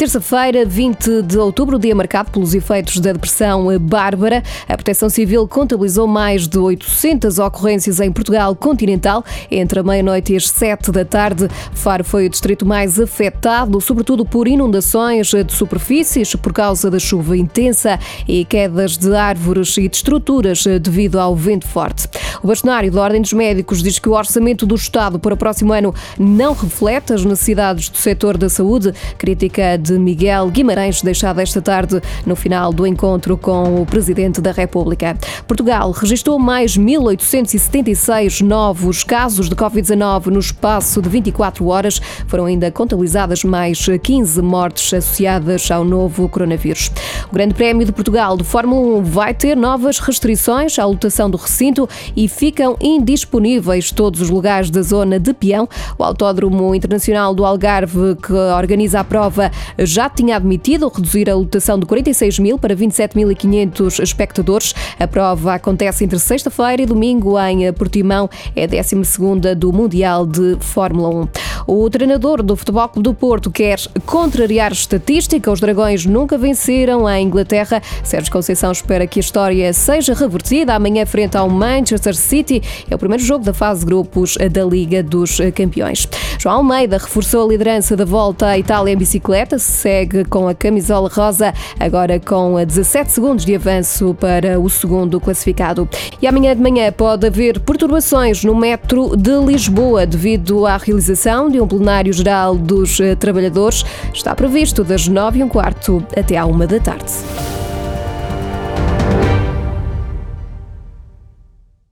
Terça-feira, 20 de outubro, dia marcado pelos efeitos da depressão bárbara. A Proteção Civil contabilizou mais de 800 ocorrências em Portugal continental entre a meia-noite e as 7 da tarde. Faro foi o distrito mais afetado, sobretudo por inundações de superfícies por causa da chuva intensa e quedas de árvores e de estruturas devido ao vento forte. O bastonário da Ordem dos Médicos diz que o orçamento do Estado para o próximo ano não reflete as necessidades do setor da saúde. Crítica de Miguel Guimarães, deixada esta tarde no final do encontro com o Presidente da República. Portugal registrou mais 1.876 novos casos de Covid-19 no espaço de 24 horas. Foram ainda contabilizadas mais 15 mortes associadas ao novo coronavírus. O Grande Prémio de Portugal de Fórmula 1 vai ter novas restrições à lotação do recinto e ficam indisponíveis todos os lugares da zona de peão. O Autódromo Internacional do Algarve, que organiza a prova, já tinha admitido reduzir a lotação de 46 mil para 27.500 espectadores. A prova acontece entre sexta-feira e domingo em Portimão, é a 12 do Mundial de Fórmula 1. O treinador do Futebol Clube do Porto quer contrariar estatística. Os Dragões nunca venceram a Inglaterra. Sérgio Conceição espera que a história seja revertida amanhã frente ao Manchester City. É o primeiro jogo da fase de grupos da Liga dos Campeões. João Almeida reforçou a liderança da volta à Itália em bicicleta, segue com a camisola rosa, agora com 17 segundos de avanço para o segundo classificado. E amanhã de manhã pode haver perturbações no metro de Lisboa devido à realização de um plenário geral dos trabalhadores. Está previsto das 9 e um quarto até à 1 da tarde.